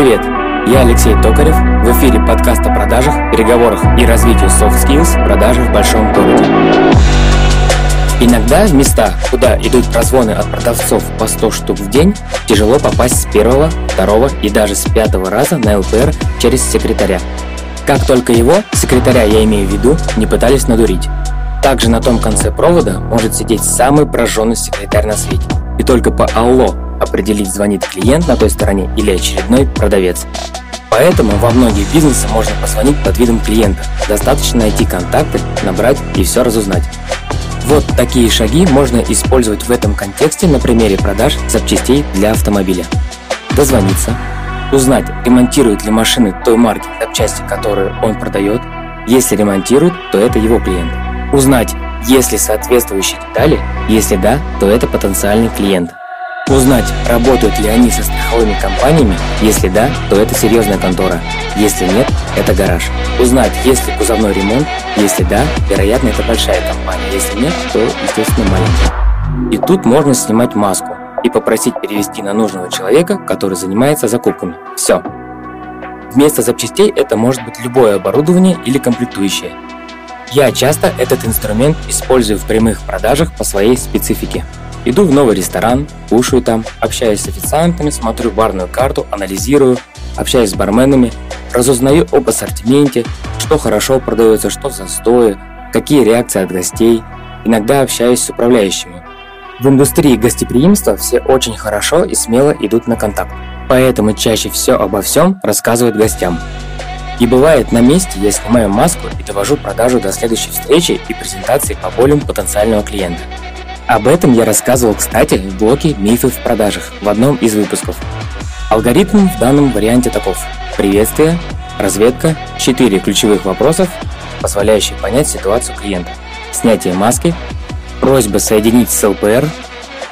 Привет, я Алексей Токарев. В эфире подкаст о продажах, переговорах и развитии soft skills продажи в большом городе. Иногда в места, куда идут прозвоны от продавцов по 100 штук в день, тяжело попасть с первого, второго и даже с пятого раза на ЛПР через секретаря. Как только его, секретаря я имею в виду, не пытались надурить. Также на том конце провода может сидеть самый прожженный секретарь на свете. И только по АЛО определить, звонит клиент на той стороне или очередной продавец. Поэтому во многие бизнесы можно позвонить под видом клиента. Достаточно найти контакты, набрать и все разузнать. Вот такие шаги можно использовать в этом контексте на примере продаж запчастей для автомобиля. Дозвониться, узнать, ремонтируют ли машины той марки запчасти, которые он продает. Если ремонтируют, то это его клиент. Узнать, есть ли соответствующие детали, если да, то это потенциальный клиент. Узнать, работают ли они со страховыми компаниями, если да, то это серьезная контора, если нет, это гараж. Узнать, есть ли кузовной ремонт, если да, вероятно, это большая компания, если нет, то, естественно, маленькая. И тут можно снимать маску и попросить перевести на нужного человека, который занимается закупками. Все. Вместо запчастей это может быть любое оборудование или комплектующее. Я часто этот инструмент использую в прямых продажах по своей специфике. Иду в новый ресторан, кушаю там, общаюсь с официантами, смотрю барную карту, анализирую, общаюсь с барменами, разузнаю об ассортименте, что хорошо продается, что застои, какие реакции от гостей, иногда общаюсь с управляющими. В индустрии гостеприимства все очень хорошо и смело идут на контакт, поэтому чаще все обо всем рассказывают гостям. И бывает на месте я снимаю маску и довожу продажу до следующей встречи и презентации по болям потенциального клиента. Об этом я рассказывал, кстати, в блоке «Мифы в продажах» в одном из выпусков. Алгоритм в данном варианте таков. Приветствие, разведка, 4 ключевых вопросов, позволяющие понять ситуацию клиента. Снятие маски, просьба соединить с ЛПР,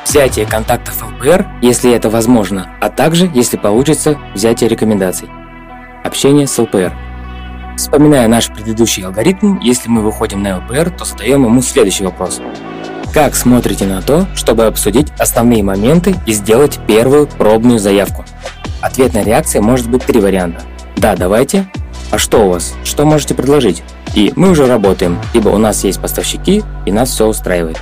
взятие контактов ЛПР, если это возможно, а также, если получится, взятие рекомендаций. Общение с ЛПР. Вспоминая наш предыдущий алгоритм, если мы выходим на ЛПР, то задаем ему следующий вопрос. Как смотрите на то, чтобы обсудить основные моменты и сделать первую пробную заявку? Ответная реакция может быть три варианта. Да, давайте. А что у вас? Что можете предложить? И мы уже работаем, либо у нас есть поставщики, и нас все устраивает.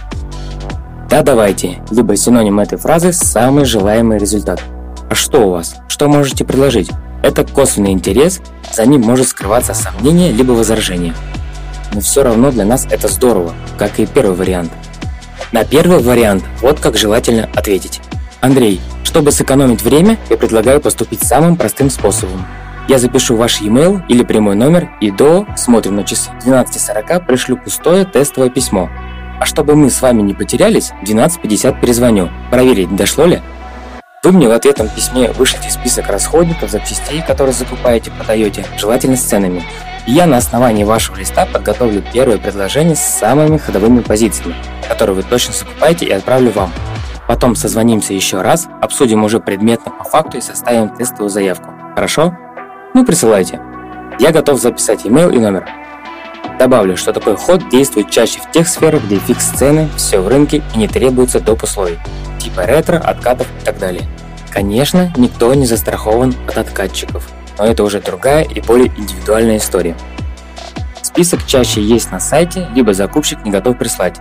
Да, давайте, либо синоним этой фразы – самый желаемый результат. А что у вас? Что можете предложить? Это косвенный интерес, за ним может скрываться сомнение либо возражение. Но все равно для нас это здорово, как и первый вариант – на первый вариант вот как желательно ответить. Андрей, чтобы сэкономить время, я предлагаю поступить самым простым способом. Я запишу ваш e-mail или прямой номер и до, смотрим на часы, 12.40 пришлю пустое тестовое письмо. А чтобы мы с вами не потерялись, в 12.50 перезвоню, проверить, дошло ли. Вы мне в ответном письме вышлите список расходников, запчастей, которые закупаете, продаете, желательно с ценами. Я на основании вашего листа подготовлю первое предложение с самыми ходовыми позициями, которые вы точно закупаете и отправлю вам. Потом созвонимся еще раз, обсудим уже предметно по факту и составим тестовую заявку. Хорошо? Ну, присылайте. Я готов записать email и номер. Добавлю, что такой ход действует чаще в тех сферах, где фикс цены, все в рынке и не требуется доп. условий, типа ретро, откатов и так далее. Конечно, никто не застрахован от откатчиков – но это уже другая и более индивидуальная история. Список чаще есть на сайте, либо закупщик не готов прислать.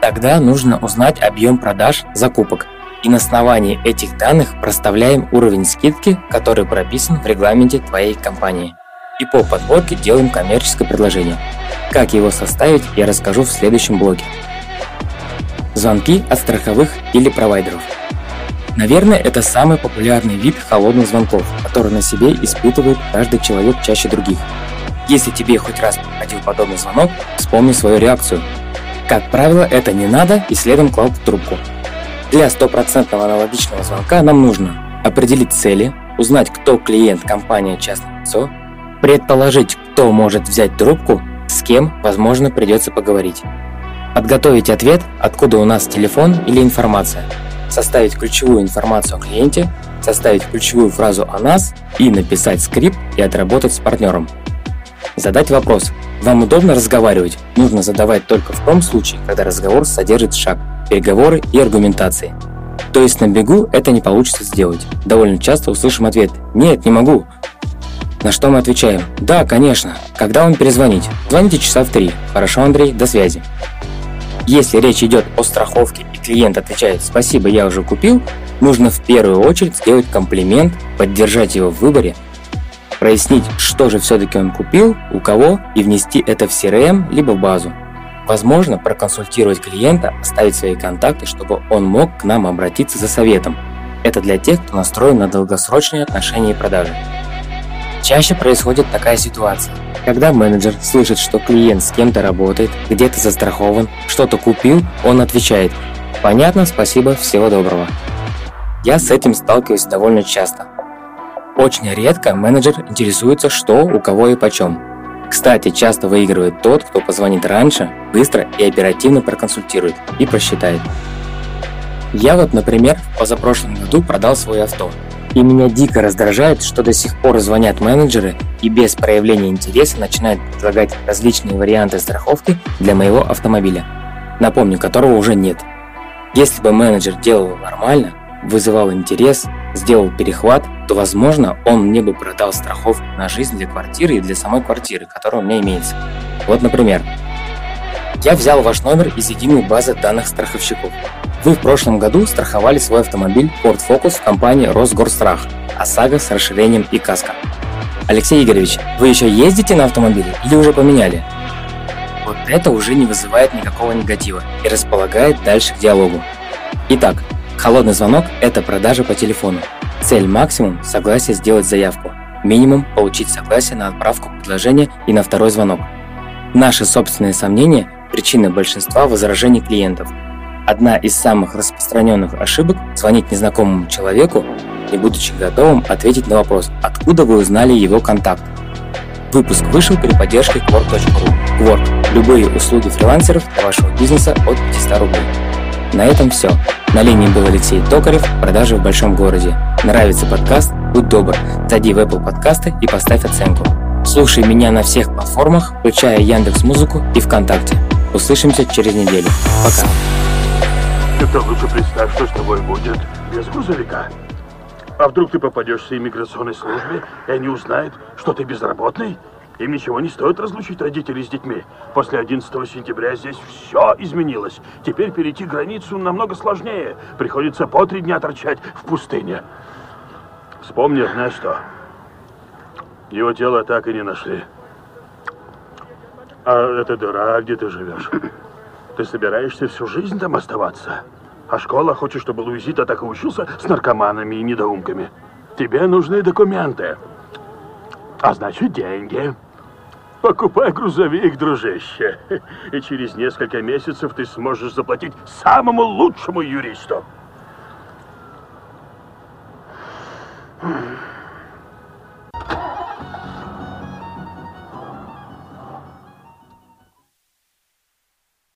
Тогда нужно узнать объем продаж закупок и на основании этих данных проставляем уровень скидки, который прописан в регламенте твоей компании. И по подборке делаем коммерческое предложение. Как его составить, я расскажу в следующем блоге. Звонки от страховых или провайдеров – Наверное, это самый популярный вид холодных звонков, который на себе испытывает каждый человек чаще других. Если тебе хоть раз приходил подобный звонок, вспомни свою реакцию. Как правило, это не надо и следом клал в трубку. Для стопроцентного аналогичного звонка нам нужно определить цели, узнать, кто клиент, компания, частное лицо, предположить, кто может взять трубку, с кем, возможно, придется поговорить. Подготовить ответ, откуда у нас телефон или информация – составить ключевую информацию о клиенте, составить ключевую фразу о нас и написать скрипт и отработать с партнером. Задать вопрос. Вам удобно разговаривать? Нужно задавать только в том случае, когда разговор содержит шаг, переговоры и аргументации. То есть на бегу это не получится сделать. Довольно часто услышим ответ «Нет, не могу». На что мы отвечаем «Да, конечно. Когда вам перезвонить?» Звоните часа в три. Хорошо, Андрей, до связи. Если речь идет о страховке и клиент отвечает «Спасибо, я уже купил», нужно в первую очередь сделать комплимент, поддержать его в выборе, прояснить, что же все-таки он купил, у кого и внести это в CRM либо в базу. Возможно, проконсультировать клиента, оставить свои контакты, чтобы он мог к нам обратиться за советом. Это для тех, кто настроен на долгосрочные отношения и продажи. Чаще происходит такая ситуация, когда менеджер слышит, что клиент с кем-то работает, где-то застрахован, что-то купил, он отвечает «Понятно, спасибо, всего доброго». Я с этим сталкиваюсь довольно часто. Очень редко менеджер интересуется, что, у кого и почем. Кстати, часто выигрывает тот, кто позвонит раньше, быстро и оперативно проконсультирует и просчитает. Я вот, например, в позапрошлом году продал свое авто. И меня дико раздражает, что до сих пор звонят менеджеры и без проявления интереса начинают предлагать различные варианты страховки для моего автомобиля, напомню, которого уже нет. Если бы менеджер делал нормально, вызывал интерес, сделал перехват, то, возможно, он мне бы продал страховку на жизнь для квартиры и для самой квартиры, которая у меня имеется. Вот, например, я взял ваш номер из единой базы данных страховщиков. Вы в прошлом году страховали свой автомобиль Ford Focus в компании Росгорстрах, ОСАГО с расширением и каско. Алексей Игоревич, вы еще ездите на автомобиле или уже поменяли? Вот это уже не вызывает никакого негатива и располагает дальше к диалогу. Итак, холодный звонок – это продажа по телефону. Цель максимум – согласие сделать заявку. Минимум – получить согласие на отправку предложения и на второй звонок. Наши собственные сомнения – причина большинства возражений клиентов – Одна из самых распространенных ошибок – звонить незнакомому человеку, не будучи готовым ответить на вопрос, откуда вы узнали его контакт. Выпуск вышел при поддержке Quark.ru. Quark – любые услуги фрилансеров для вашего бизнеса от 500 рублей. На этом все. На линии был Алексей Токарев, продажи в большом городе. Нравится подкаст? Будь добр, зайди в Apple подкасты и поставь оценку. Слушай меня на всех платформах, включая Яндекс Музыку и ВКонтакте. Услышимся через неделю. Пока. Ты-то лучше представь, что с тобой будет без грузовика. А вдруг ты попадешься иммиграционной службе, и они узнают, что ты безработный? Им ничего не стоит разлучить родителей с детьми. После 11 сентября здесь все изменилось. Теперь перейти границу намного сложнее. Приходится по три дня торчать в пустыне. Вспомни, знаешь что? Его тело так и не нашли. А эта дыра, где ты живешь? Ты собираешься всю жизнь там оставаться? А школа хочет, чтобы Луизита так и учился с наркоманами и недоумками. Тебе нужны документы. А значит, деньги. Покупай грузовик, дружище. И через несколько месяцев ты сможешь заплатить самому лучшему юристу.